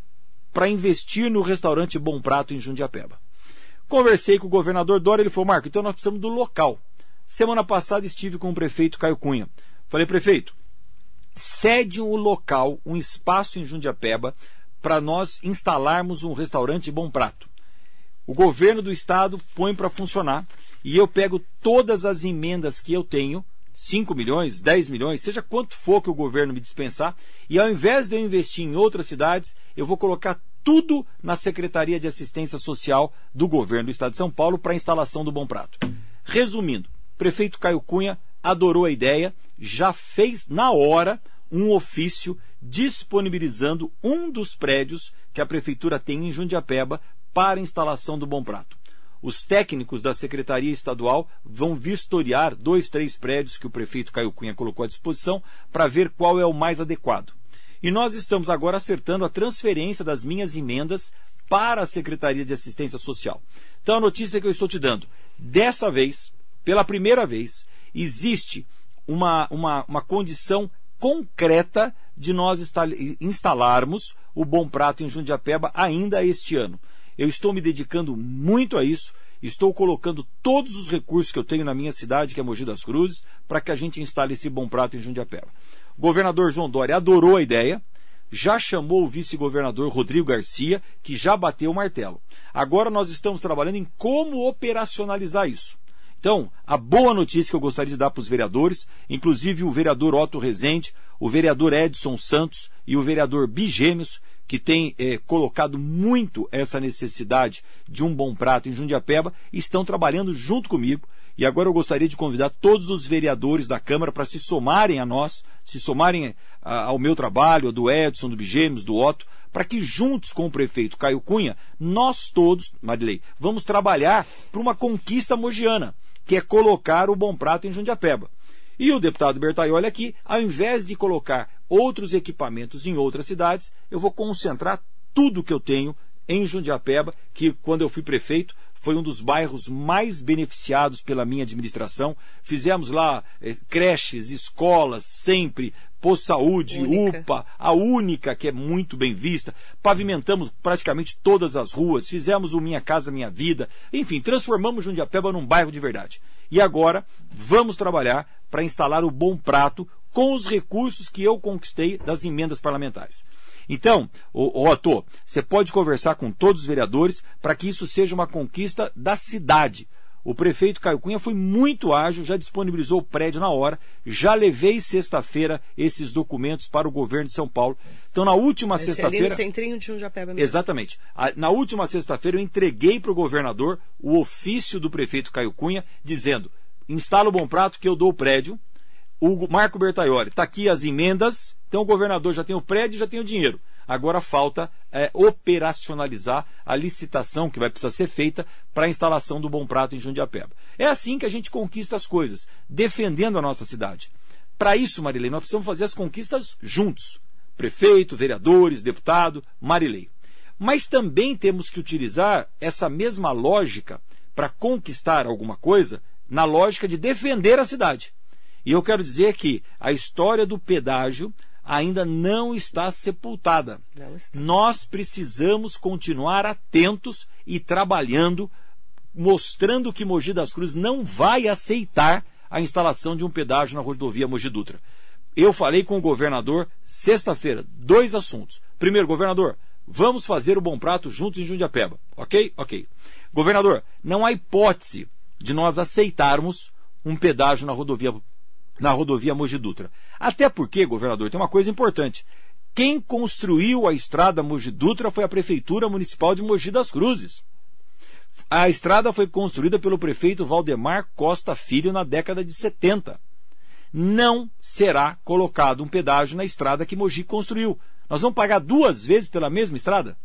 para investir no restaurante Bom Prato em Jundiapeba. Conversei com o governador Dória, ele falou, Marco, então nós precisamos do local. Semana passada estive com o prefeito Caio Cunha. Falei, prefeito, cede um local, um espaço em Jundiapeba, para nós instalarmos um restaurante Bom Prato o governo do estado põe para funcionar e eu pego todas as emendas que eu tenho, 5 milhões, 10 milhões, seja quanto for que o governo me dispensar, e ao invés de eu investir em outras cidades, eu vou colocar tudo na Secretaria de Assistência Social do governo do estado de São Paulo para a instalação do Bom Prato. Resumindo, prefeito Caio Cunha adorou a ideia, já fez na hora um ofício disponibilizando um dos prédios que a prefeitura tem em Jundiapeba para a instalação do Bom Prato. Os técnicos da Secretaria Estadual vão vistoriar dois, três prédios que o prefeito Caio Cunha colocou à disposição para ver qual é o mais adequado. E nós estamos agora acertando a transferência das minhas emendas para a Secretaria de Assistência Social. Então a notícia que eu estou te dando, dessa vez, pela primeira vez, existe uma, uma, uma condição concreta de nós instalarmos o Bom Prato em Jundiapeba ainda este ano. Eu estou me dedicando muito a isso Estou colocando todos os recursos que eu tenho na minha cidade, que é Mogi das Cruzes, para que a gente instale esse bom prato em Jundiapeba. O governador João Dória adorou a ideia, já chamou o vice-governador Rodrigo Garcia, que já bateu o martelo. Agora nós estamos trabalhando em como operacionalizar isso. Então, a boa notícia que eu gostaria de dar para os vereadores, inclusive o vereador Otto Rezende, o vereador Edson Santos e o vereador Bigêmeos, que tem é, colocado muito essa necessidade de um bom prato em Jundiapeba, estão trabalhando junto comigo. E agora eu gostaria de convidar todos os vereadores da Câmara para se somarem a nós, se somarem a, ao meu trabalho, do Edson, do Bigêmeos, do Otto, para que juntos com o prefeito Caio Cunha, nós todos, Marilei, vamos trabalhar para uma conquista mogiana, que é colocar o bom prato em Jundiapeba. E o deputado Bertaioli aqui, ao invés de colocar outros equipamentos em outras cidades, eu vou concentrar tudo que eu tenho em Jundiapeba, que quando eu fui prefeito foi um dos bairros mais beneficiados pela minha administração. Fizemos lá eh, creches, escolas, sempre, posto saúde, única. UPA, a única que é muito bem vista. Pavimentamos praticamente todas as ruas, fizemos o Minha Casa Minha Vida, enfim, transformamos Jundiapeba num bairro de verdade. E agora vamos trabalhar para instalar o Bom Prato com os recursos que eu conquistei das emendas parlamentares. Então, o, Otto, você pode conversar com todos os vereadores para que isso seja uma conquista da cidade. O prefeito Caio Cunha foi muito ágil, já disponibilizou o prédio na hora, já levei sexta-feira esses documentos para o governo de São Paulo. Então, na última sexta-feira. no centrinho de mesmo. Exatamente. Na última sexta-feira, eu entreguei para o governador o ofício do prefeito Caio Cunha, dizendo: instala o bom prato que eu dou o prédio. O Marco Bertaioli, está aqui as emendas, então o governador já tem o prédio e já tem o dinheiro. Agora falta é, operacionalizar a licitação que vai precisar ser feita para a instalação do Bom Prato em Jundiapeba. É assim que a gente conquista as coisas, defendendo a nossa cidade. Para isso, Marilei, nós precisamos fazer as conquistas juntos. Prefeito, vereadores, deputado, Marilei. Mas também temos que utilizar essa mesma lógica para conquistar alguma coisa na lógica de defender a cidade. E eu quero dizer que a história do pedágio ainda não está sepultada. Não está. Nós precisamos continuar atentos e trabalhando, mostrando que Mogi das Cruzes não vai aceitar a instalação de um pedágio na rodovia Mogi Dutra. Eu falei com o governador sexta-feira, dois assuntos. Primeiro, governador, vamos fazer o Bom Prato juntos em Jundiapeba. Ok? Ok. Governador, não há hipótese de nós aceitarmos um pedágio na rodovia na rodovia Mogi Dutra. Até porque, governador, tem uma coisa importante. Quem construiu a estrada Mogi Dutra foi a Prefeitura Municipal de Mogi das Cruzes. A estrada foi construída pelo prefeito Valdemar Costa Filho na década de 70. Não será colocado um pedágio na estrada que Mogi construiu. Nós vamos pagar duas vezes pela mesma estrada?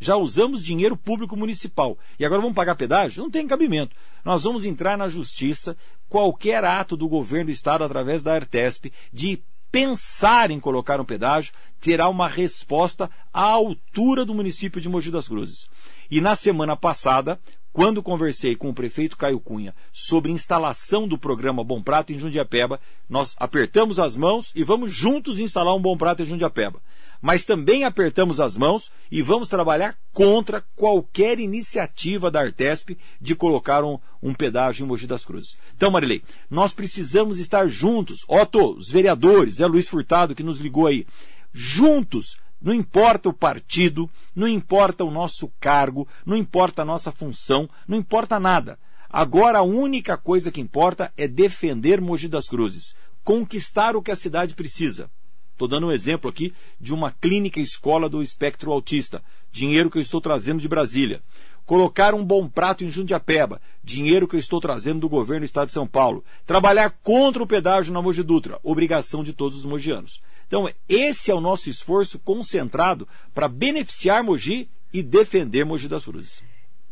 Já usamos dinheiro público municipal e agora vamos pagar pedágio? Não tem cabimento. Nós vamos entrar na justiça. Qualquer ato do governo do estado através da Artesp de pensar em colocar um pedágio terá uma resposta à altura do município de Mogi das Cruzes. E na semana passada, quando conversei com o prefeito Caio Cunha sobre instalação do programa Bom Prato em Jundiapeba, nós apertamos as mãos e vamos juntos instalar um Bom Prato em Jundiapeba mas também apertamos as mãos e vamos trabalhar contra qualquer iniciativa da Artesp de colocar um, um pedágio em Mogi das Cruzes. Então, Marilei, nós precisamos estar juntos. Otto, os vereadores, é Luiz Furtado que nos ligou aí. Juntos, não importa o partido, não importa o nosso cargo, não importa a nossa função, não importa nada. Agora a única coisa que importa é defender Mogi das Cruzes, conquistar o que a cidade precisa. Estou dando um exemplo aqui de uma clínica escola do espectro autista, dinheiro que eu estou trazendo de Brasília. Colocar um bom prato em Jundiapeba, dinheiro que eu estou trazendo do governo do estado de São Paulo. Trabalhar contra o pedágio na Mogi Dutra, obrigação de todos os mogianos. Então, esse é o nosso esforço concentrado para beneficiar Mogi e defender Mogi das Cruzes.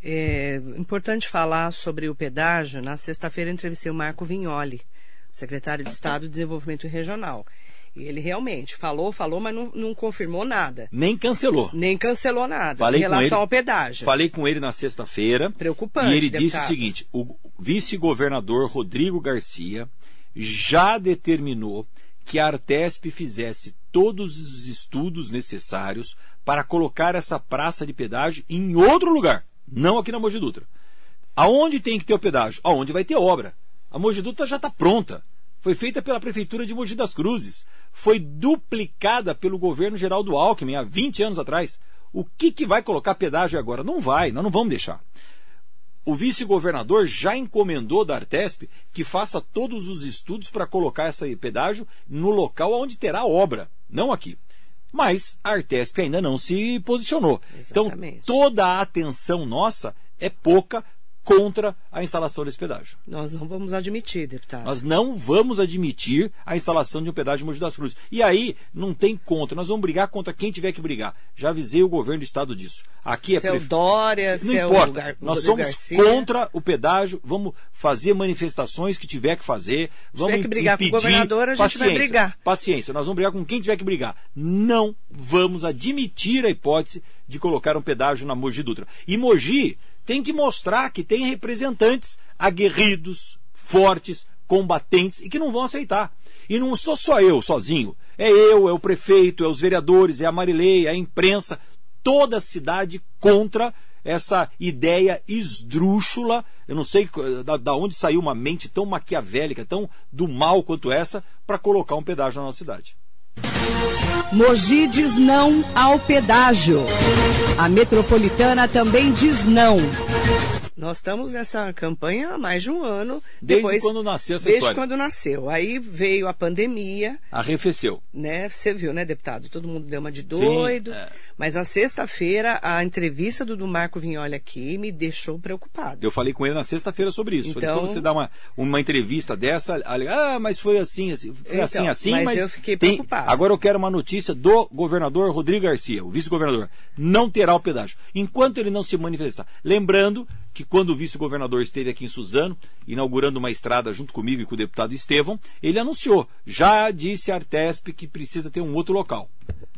É importante falar sobre o pedágio. Na sexta-feira entrevistei o Marco Vignoli, secretário de Estado de Desenvolvimento Regional. E ele realmente falou, falou, mas não, não confirmou nada. Nem cancelou. Nem cancelou nada falei em relação ele, ao pedágio. Falei com ele na sexta-feira. Preocupante. E ele deputado. disse o seguinte: o vice-governador Rodrigo Garcia já determinou que a Artesp fizesse todos os estudos necessários para colocar essa praça de pedágio em outro lugar, não aqui na Mogi Dutra. Aonde tem que ter o pedágio? Aonde vai ter obra. A Mogi Dutra já está pronta. Foi feita pela Prefeitura de Mogi das Cruzes. Foi duplicada pelo governo geral do Alckmin há 20 anos atrás. O que, que vai colocar pedágio agora? Não vai, nós não vamos deixar. O vice-governador já encomendou da Artesp que faça todos os estudos para colocar esse pedágio no local onde terá obra, não aqui. Mas a Artesp ainda não se posicionou. Então, Exatamente. Então, toda a atenção nossa é pouca contra a instalação desse pedágio. Nós não vamos admitir, deputado. Nós não vamos admitir a instalação de um pedágio em Mogi das Cruzes. E aí, não tem contra. Nós vamos brigar contra quem tiver que brigar. Já avisei o governo do estado disso. Aqui é se é o Dória, não se é importa. o Gar... Nós somos Garcia. contra o pedágio. Vamos fazer manifestações que tiver que fazer. Vamos tiver que brigar impedir. com o governador, a gente paciência, vai brigar. Paciência. Nós vamos brigar com quem tiver que brigar. Não vamos admitir a hipótese de colocar um pedágio na Mogi Dutra. E Mogi tem que mostrar que tem representantes aguerridos, fortes, combatentes e que não vão aceitar. E não sou só eu sozinho. É eu, é o prefeito, é os vereadores, é a Marilei, é a imprensa, toda a cidade contra essa ideia esdrúxula. Eu não sei da, da onde saiu uma mente tão maquiavélica, tão do mal quanto essa, para colocar um pedágio na nossa cidade. Mogi diz não ao pedágio. A metropolitana também diz não. Nós estamos nessa campanha há mais de um ano. Desde depois, quando nasceu essa desde história. quando nasceu. Aí veio a pandemia, Arrefeceu. né? Você viu, né, deputado? Todo mundo deu uma de doido. é. Mas na sexta-feira, a entrevista do, do Marco Vignoli aqui me deixou preocupado. Eu falei com ele na sexta-feira sobre isso. Falei, Então- quando você dá uma, uma entrevista dessa, ah, mas foi assim, assim, foi Então, assim, assim, mas mas, eu fiquei tem- preocupada. Agora eu quero uma notícia do governador Rodrigo Garcia, o vice-governador. Não terá o pedágio. Enquanto ele não se manifestar. Lembrando que quando o vice-governador esteve aqui em Suzano, inaugurando uma estrada junto comigo e com o deputado Estevão, ele anunciou, já disse a Artesp que precisa ter um outro local.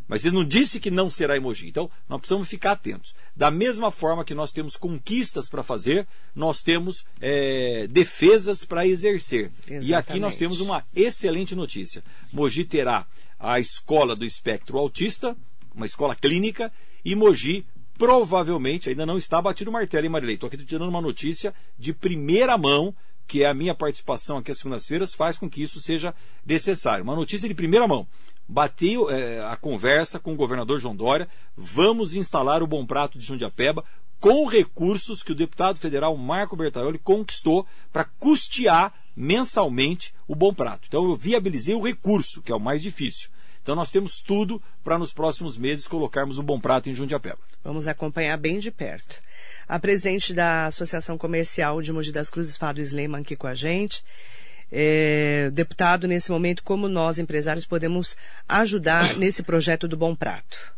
Mas ele não disse que não será em Mogi. Então, nós precisamos ficar atentos. Da mesma forma que nós temos conquistas para fazer, nós temos eh, defesas para exercer. E aqui nós Exatamente. temos uma excelente notícia. Mogi terá a escola do espectro autista, uma escola clínica, e Mogi provavelmente ainda não está batido o martelo, hein, Marilei? Estou aqui tirando uma notícia de primeira mão, que é a minha participação aqui às segundas-feiras, faz com que isso seja necessário. Uma notícia de primeira mão. Bateu eh, a conversa com o governador João Dória, vamos instalar o Bom Prato de Jundiapeba com recursos que o deputado federal Marco Bertaioli conquistou para custear mensalmente o Bom Prato. Então eu viabilizei o recurso, que é o mais difícil. Então nós temos tudo para nos próximos meses colocarmos o Bom Prato em Jundiapeba. Vamos acompanhar bem de perto. A presidente da Associação Comercial de Mogi das Cruzes, Fábio Sleiman, aqui com a gente. É, deputado, nesse momento, como nós, empresários, podemos ajudar nesse projeto do Bom Prato?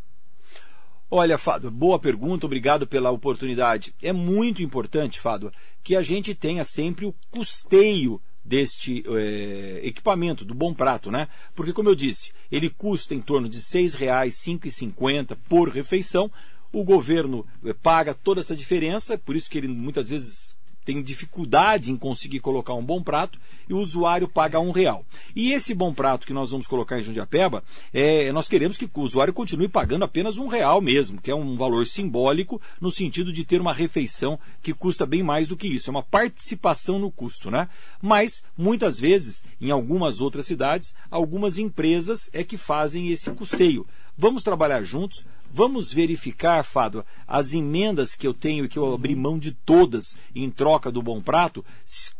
Olha, Fábio, boa pergunta, obrigado pela oportunidade. É muito importante, Fábio, que a gente tenha sempre o custeio deste eh, equipamento, do Bom Prato, né? Porque, como eu disse, ele custa em torno de R$ 6,00, R$ 5,50 por refeição. O governo eh, paga toda essa diferença, por isso que ele muitas vezes tem dificuldade em conseguir colocar um bom prato e o usuário paga um real. E esse bom prato que nós vamos colocar em Jundiapeba, é, nós queremos que o usuário continue pagando apenas um real mesmo, que é um valor simbólico no sentido de ter uma refeição que custa bem mais do que isso. É uma participação no custo, né? Mas, muitas vezes, em algumas outras cidades, algumas empresas é que fazem esse custeio. Vamos trabalhar juntos, vamos verificar, Fado, as emendas que eu tenho e que eu abri mão de todas em troca do Bom Prato,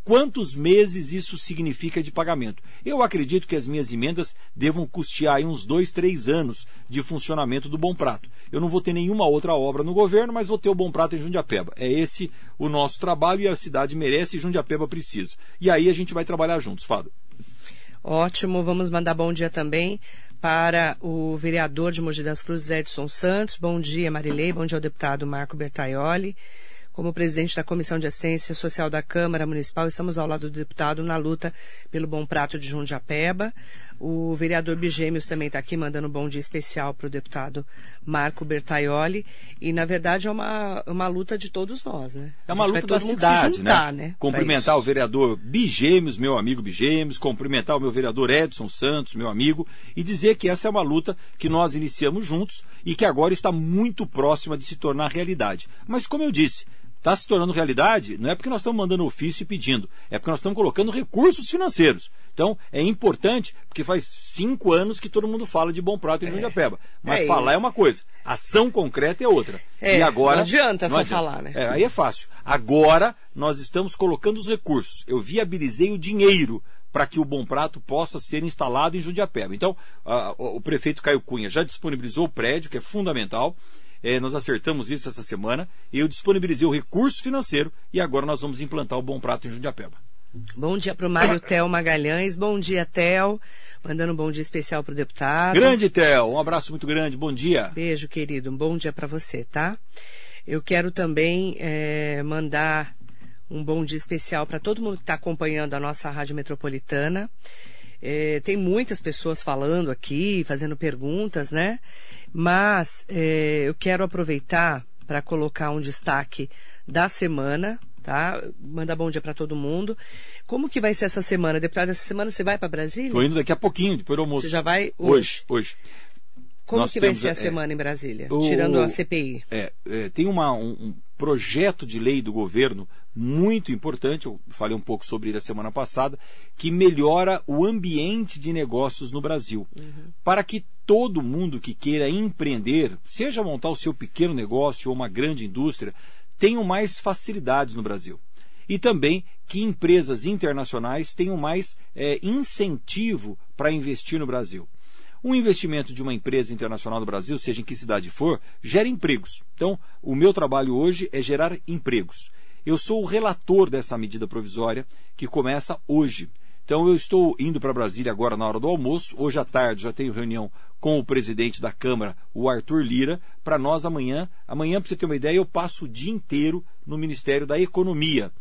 quantos meses isso significa de pagamento. Eu acredito que as minhas emendas devam custear aí uns dois, três anos de funcionamento do Bom Prato. Eu não vou ter nenhuma outra obra no governo, mas vou ter o Bom Prato em Jundiapeba. É esse o nosso trabalho e a cidade merece e Jundiapeba precisa. E aí a gente vai trabalhar juntos, Fado. Ótimo, vamos mandar bom dia também para o vereador de Mogi das Cruzes, Edson Santos. Bom dia, Marilei. Bom dia ao deputado Marco Bertaioli. Como presidente da Comissão de Assistência Social da Câmara Municipal, estamos ao lado do deputado na luta pelo Bom Prato de Jundiapeba. O vereador Bigêmeos também está aqui mandando um bom dia especial para o deputado Marco Bertaioli. E, na verdade, é uma, uma luta de todos nós, né? É uma luta da cidade, juntar, né? né? Cumprimentar o vereador Bigêmeos, meu amigo Bigêmeos, cumprimentar o meu vereador Edson Santos, meu amigo, e dizer que essa é uma luta que nós iniciamos juntos e que agora está muito próxima de se tornar realidade. Mas como eu disse, está se tornando realidade, não é porque nós estamos mandando ofício e pedindo, é porque nós estamos colocando recursos financeiros. Então, é importante, porque faz cinco anos que todo mundo fala de bom prato em é. Jundiapeba. Mas é falar isso. é uma coisa, ação concreta é outra. É, e agora. Não adianta não só adianta. falar, né? É, aí é fácil. Agora, nós estamos colocando os recursos. Eu viabilizei o dinheiro para que o Bom Prato possa ser instalado em Jundiapeba. Então, o prefeito Caio Cunha já disponibilizou o prédio, que é fundamental. É, nós acertamos isso essa semana. Eu disponibilizei o recurso financeiro e agora nós vamos implantar o Bom Prato em Jundiapeba. Bom dia para o Mário Tel Magalhães. Bom dia, Tel. Mandando um bom dia especial para o deputado. Grande, Tel. Um abraço muito grande. Bom dia. Beijo, querido. Um bom dia para você, tá? Eu quero também é, mandar um bom dia especial para todo mundo que está acompanhando a nossa Rádio Metropolitana. É, tem muitas pessoas falando aqui, fazendo perguntas, né? Mas é, eu quero aproveitar para colocar um destaque da semana, tá? Mandar bom dia para todo mundo. Como que vai ser essa semana, deputado? Essa semana você vai para Brasília? Estou indo daqui a pouquinho, depois do almoço. Você já vai hoje? Hoje, hoje. Como Nós que vai ser a é, semana em Brasília, o, tirando a CPI? É, é, tem uma, um, um projeto de lei do governo muito importante, eu falei um pouco sobre ele a semana passada, que melhora o ambiente de negócios no Brasil. Uhum. Para que todo mundo que queira empreender, seja montar o seu pequeno negócio ou uma grande indústria, tenham mais facilidades no Brasil. E também que empresas internacionais tenham mais é, incentivo para investir no Brasil. Um investimento de uma empresa internacional no Brasil, seja em que cidade for, gera empregos. Então, o meu trabalho hoje é gerar empregos. Eu sou o relator dessa medida provisória que começa hoje. Então, eu estou indo para Brasília agora na hora do almoço. Hoje à tarde já tenho reunião com o presidente da Câmara, o Arthur Lira, para nós amanhã. Amanhã, para você ter uma ideia, eu passo o dia inteiro no Ministério da Economia,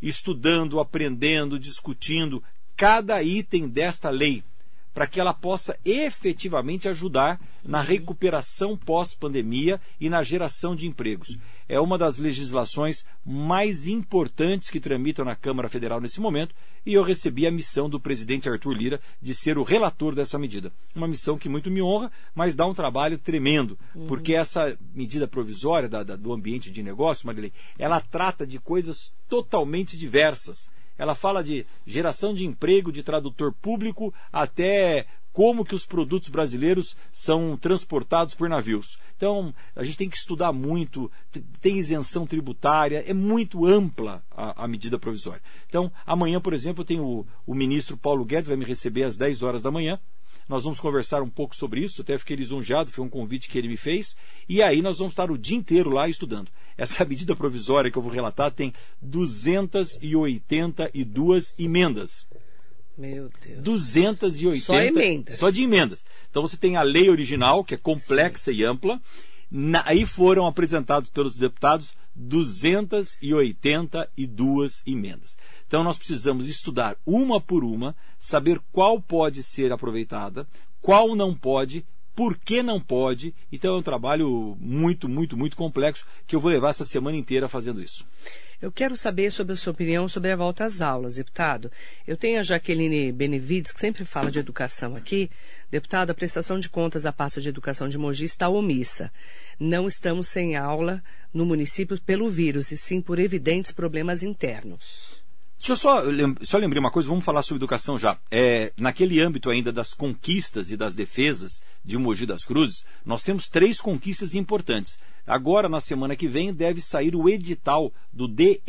estudando, aprendendo, discutindo cada item desta lei para que ela possa efetivamente ajudar na recuperação pós-pandemia e na geração de empregos. É uma das legislações mais importantes que tramitam na Câmara Federal nesse momento e eu recebi a missão do presidente Arthur Lira de ser o relator dessa medida. Uma missão que muito me honra, mas dá um trabalho tremendo, uhum. porque essa medida provisória da, da, do ambiente de negócio, Marilei, ela trata de coisas totalmente diversas ela fala de geração de emprego, de tradutor público, até como que os produtos brasileiros são transportados por navios. Então, a gente tem que estudar muito, tem isenção tributária, é muito ampla a, a medida provisória. Então, amanhã, por exemplo, tem o, o ministro Paulo Guedes, vai me receber às 10 horas da manhã, nós vamos conversar um pouco sobre isso, até fiquei lisonjeado, foi um convite que ele me fez. E aí nós vamos estar o dia inteiro lá estudando. Essa medida provisória que eu vou relatar tem 282 emendas. Meu Deus. 280. Só emendas. Só de emendas. Então você tem a lei original, que é complexa Sim. e ampla. Na, aí foram apresentados pelos deputados 282 emendas. Então nós precisamos estudar uma por uma, saber qual pode ser aproveitada, qual não pode, por que não pode. Então é um trabalho muito, muito, muito complexo que eu vou levar essa semana inteira fazendo isso. Eu quero saber sobre a sua opinião sobre a volta às aulas, deputado. Eu tenho a Jaqueline Benevides, que sempre fala de educação aqui. Deputado, a prestação de contas da pasta de educação de Mogi está omissa. Não estamos sem aula no município pelo vírus, e sim por evidentes problemas internos. Deixa eu só, só lembrar uma coisa, vamos falar sobre educação já. É, naquele âmbito ainda das conquistas e das defesas de Mogi das Cruzes, nós temos três conquistas importantes. Agora, na semana que vem, deve sair o edital do DER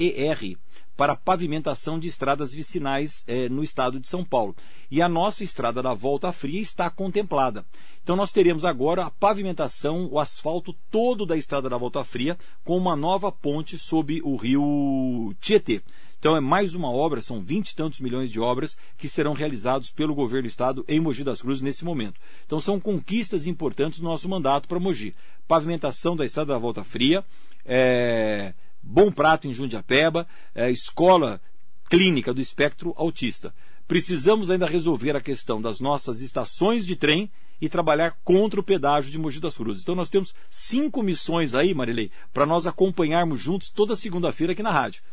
para pavimentação de estradas vicinais é, no estado de São Paulo. E a nossa estrada da Volta Fria está contemplada. Então nós teremos agora a pavimentação, o asfalto todo da estrada da Volta Fria, com uma nova ponte sobre o rio Tietê. Então é mais uma obra, são vinte e tantos milhões de obras que serão realizados pelo governo do estado em Mogi das Cruzes nesse momento. Então são conquistas importantes do nosso mandato para Mogi. Pavimentação da estrada da Volta Fria, é, Bom Prato em Jundiapeba, é, escola clínica do espectro autista. Precisamos ainda resolver a questão das nossas estações de trem e trabalhar contra o pedágio de Mogi das Cruzes. Então nós temos cinco missões aí, Marilei, para nós acompanharmos juntos toda segunda-feira aqui na rádio.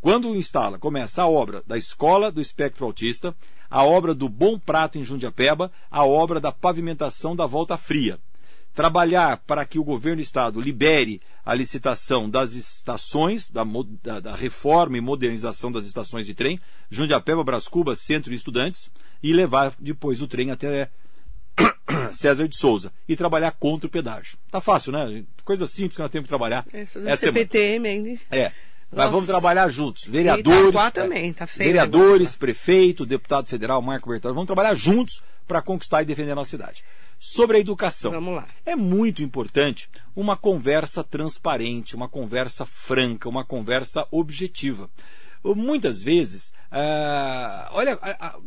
Quando instala, começa a obra da Escola do Espectro Autista, a obra do Bom Prato em Jundiapeba, a obra da pavimentação da Volta Fria. Trabalhar para que o governo do estado libere a licitação das estações, da, da, da reforma e modernização das estações de trem, Jundiapeba, Brascuba, Centro de Estudantes, e levar depois o trem até César de Souza e trabalhar contra o pedágio. Tá fácil, né? Coisa simples que nós temos que trabalhar. Essa é CPTM ainda. É. Mas vamos trabalhar juntos. Vereadores. Itaquá também, tá feio vereadores, prefeito, deputado federal Marco Bertão. Vamos trabalhar juntos para conquistar e defender a nossa cidade. Sobre a educação. Vamos lá. É muito importante uma conversa transparente, uma conversa franca, uma conversa objetiva muitas vezes, uh, olha, a, a,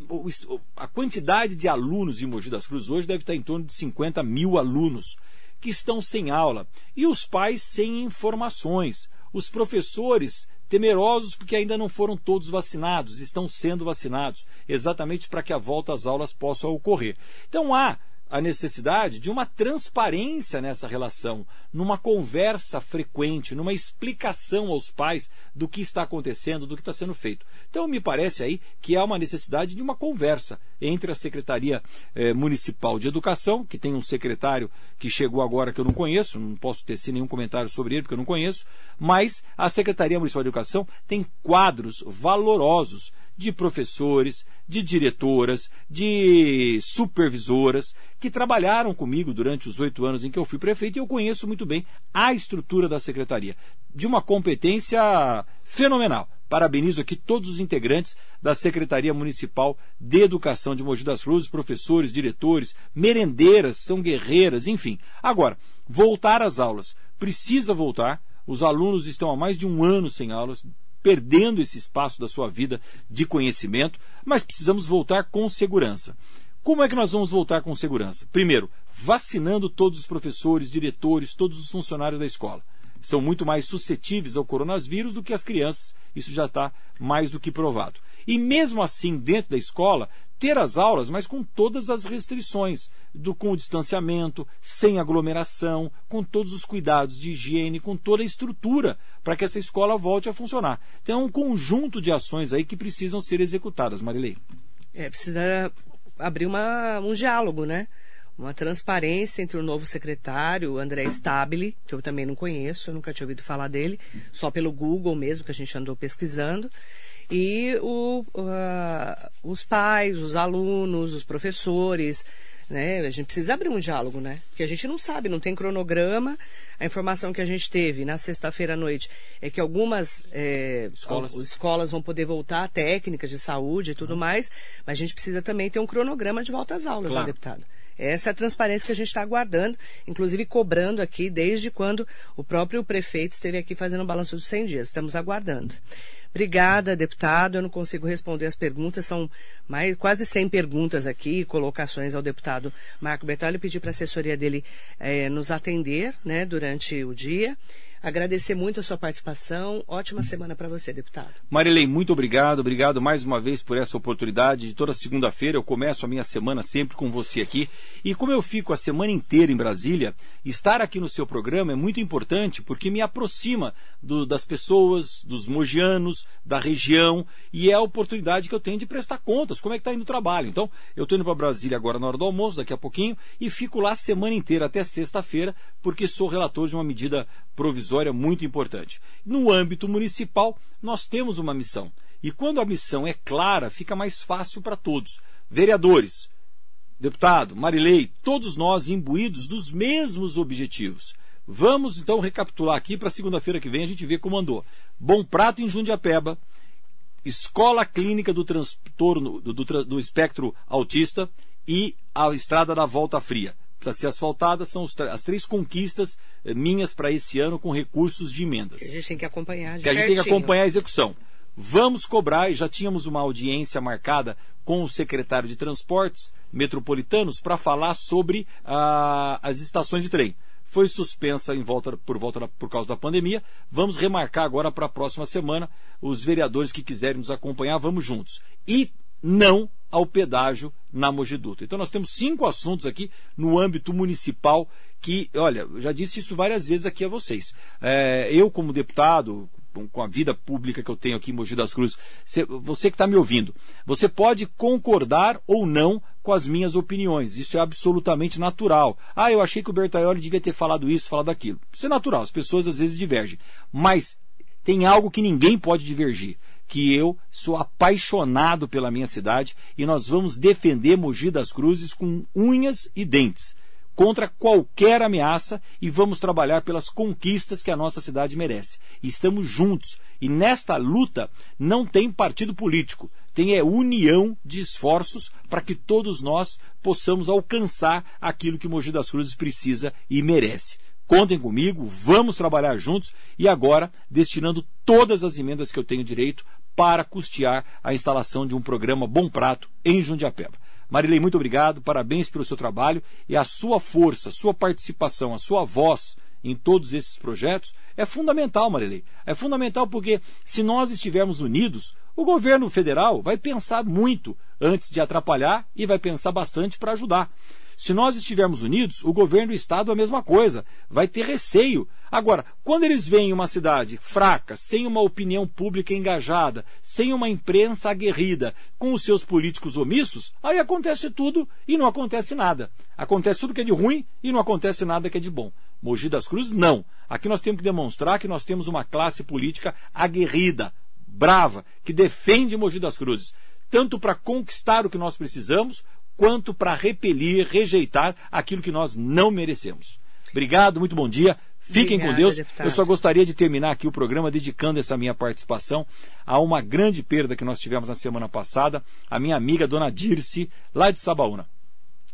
a, quantidade de alunos em Mogi das Cruzes hoje deve estar em torno de 50 mil alunos que estão sem aula e os pais sem informações, os professores temerosos porque ainda não foram todos vacinados, estão sendo vacinados, exatamente para que a volta às aulas possa ocorrer. Então há a necessidade de uma transparência nessa relação, numa conversa frequente, numa explicação aos pais do que está acontecendo, do que está sendo feito. Então, me parece aí que há uma necessidade de uma conversa entre a Secretaria eh, Municipal de Educação, que tem um secretário que chegou agora que eu não conheço, não posso tecer nenhum comentário sobre ele porque eu não conheço, mas a Secretaria Municipal de Educação tem quadros valorosos de professores, de diretoras, de supervisoras que trabalharam comigo durante os oito anos em que eu fui prefeito e eu conheço muito bem a estrutura da secretaria, de uma competência fenomenal. Parabenizo aqui todos os integrantes da Secretaria Municipal de Educação de Mogi das Cruzes, professores, diretores, merendeiras, são guerreiras, enfim. Agora, voltar às aulas. Precisa voltar. Os alunos estão há mais de um ano sem aulas, perdendo esse espaço da sua vida de conhecimento, mas precisamos voltar com segurança. Como é que nós vamos voltar com segurança? Primeiro, vacinando todos os professores, diretores, todos os funcionários da escola. São muito mais suscetíveis ao coronavírus do que as crianças, isso já está mais do que provado. E mesmo assim, dentro da escola, ter as aulas, mas com todas as restrições do, com o distanciamento, sem aglomeração, com todos os cuidados de higiene, com toda a estrutura para que essa escola volte a funcionar. Então é um conjunto de ações aí que precisam ser executadas, Marilei. É, precisa abrir uma, um diálogo, né? Uma transparência entre o novo secretário, André Stabile, que eu também não conheço, eu nunca tinha ouvido falar dele, só pelo Google mesmo, que a gente andou pesquisando e o, uh, os pais, os alunos, os professores, né? A gente precisa abrir um diálogo, né? Porque a gente não sabe, não tem cronograma. A informação que a gente teve na sexta-feira à noite é que algumas é, escolas. escolas. vão poder voltar, técnicas de saúde e tudo uhum. mais, mas a gente precisa também ter um cronograma de volta às aulas, né, claro. né, deputado? Essa é a transparência que a gente está aguardando, inclusive cobrando aqui desde quando o próprio prefeito esteve aqui fazendo um balanço dos 100 dias. Estamos aguardando. Obrigada, deputado. Eu não consigo responder as perguntas, são mais, quase 100 perguntas aqui, colocações ao deputado Marco Bertolli. Pedi para a assessoria dele eh, nos atender né, durante o dia. Agradecer muito a sua participação. Ótima semana para você, deputado. Marilei, muito obrigado. Obrigado mais uma vez por essa oportunidade. De toda segunda-feira eu começo a minha semana sempre com você aqui. E como eu fico a semana inteira em Brasília, estar aqui no seu programa é muito importante porque me aproxima do, das pessoas, dos mogianos, da região e é a oportunidade que eu tenho de prestar contas. Como é que está indo o trabalho? Então, eu estou indo para Brasília agora na hora do almoço, daqui a pouquinho, e fico lá a semana inteira até sexta-feira porque sou relator de uma medida provisória provisória muito importante. No âmbito municipal, nós temos uma missão. E quando a missão é clara, fica mais fácil para todos. Vereadores, deputado, Marilei, todos nós imbuídos dos mesmos objetivos. Vamos então recapitular aqui para segunda-feira que vem a gente ver como andou. Bom Prato em Jundiapeba, Escola Clínica do Transtorno do, do, do Espectro Autista e a Estrada da Volta Fria precisa ser asfaltada, são as três conquistas eh, minhas para esse ano com recursos de emendas. Que a gente tem que acompanhar. Que a gente tem que acompanhar a execução. Vamos cobrar, e já tínhamos uma audiência marcada com o secretário de Transportes Metropolitanos para falar sobre ah, as estações de trem. Foi suspensa em volta, por, volta da, por causa da pandemia. Vamos remarcar agora para a próxima semana. Os vereadores que quiserem nos acompanhar, vamos juntos. E não ao pedágio na Mogiduto. Então nós temos cinco assuntos aqui no âmbito municipal que, olha, já disse isso várias vezes aqui a vocês. É, eu, como deputado, com a vida pública que eu tenho aqui em Mogi das Cruzes, você que está me ouvindo, você pode concordar ou não com as minhas opiniões. Isso é absolutamente natural. Ah, eu achei que o Bertaioli devia ter falado isso, falado aquilo. Isso é natural, as pessoas às vezes divergem. Mas tem algo que ninguém pode divergir, que eu sou apaixonado pela minha cidade e nós vamos defender Mogi das Cruzes com unhas e dentes contra qualquer ameaça e vamos trabalhar pelas conquistas que a nossa cidade merece. Estamos juntos. E nesta luta não tem partido político, tem é união de esforços para que todos nós possamos alcançar aquilo que Mogi das Cruzes precisa e merece. Contem comigo, vamos trabalhar juntos e agora destinando todas as emendas que eu tenho direito para custear a instalação de um programa Bom Prato em Jundiapeba. Marilei, muito obrigado, parabéns pelo seu trabalho e a sua força, a sua participação, a sua voz em todos esses projetos é fundamental, Marilei. É fundamental porque se nós estivermos unidos, o governo federal vai pensar muito antes de atrapalhar e vai pensar bastante para ajudar. Se nós estivermos unidos, o governo do estado é a mesma coisa, vai ter receio. Agora, quando eles veem uma cidade fraca, sem uma opinião pública engajada, sem uma imprensa aguerrida, com os seus políticos omissos, aí acontece tudo e não acontece nada. Acontece tudo que é de ruim e não acontece nada que é de bom. Mogi das Cruzes, não. Aqui nós temos que demonstrar que nós temos uma classe política aguerrida, brava, que defende Mogi das Cruzes, tanto para conquistar o que nós precisamos, quanto para repelir, rejeitar aquilo que nós não merecemos. Obrigado, muito bom dia. Fiquem Obrigada, com Deus. Deputado. Eu só gostaria de terminar aqui o programa dedicando essa minha participação a uma grande perda que nós tivemos na semana passada, a minha amiga Dona Dirce, lá de Sabaúna.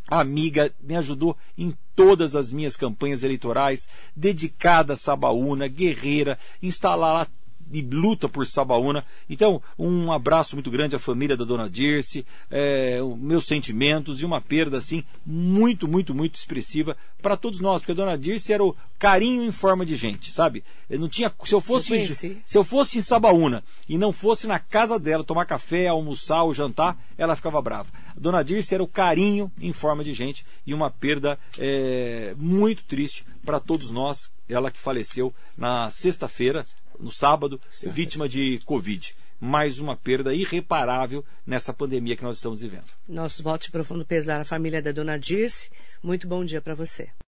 A amiga me ajudou em todas as minhas campanhas eleitorais, dedicada a Sabaúna, guerreira, instalar lá e luta por Sabaúna. Então, um abraço muito grande à família da dona Dirce, é, meus sentimentos e uma perda assim muito, muito, muito expressiva para todos nós, porque a dona Dirce era o carinho em forma de gente, sabe? Eu não tinha, se eu fosse eu se eu fosse em Sabaúna e não fosse na casa dela tomar café, almoçar ou jantar, ela ficava brava. A dona Dirce era o carinho em forma de gente e uma perda é, muito triste para todos nós. Ela que faleceu na sexta-feira, no sábado, certo. vítima de Covid. Mais uma perda irreparável nessa pandemia que nós estamos vivendo. Nosso voto de profundo pesar à família da dona Dirce. Muito bom dia para você.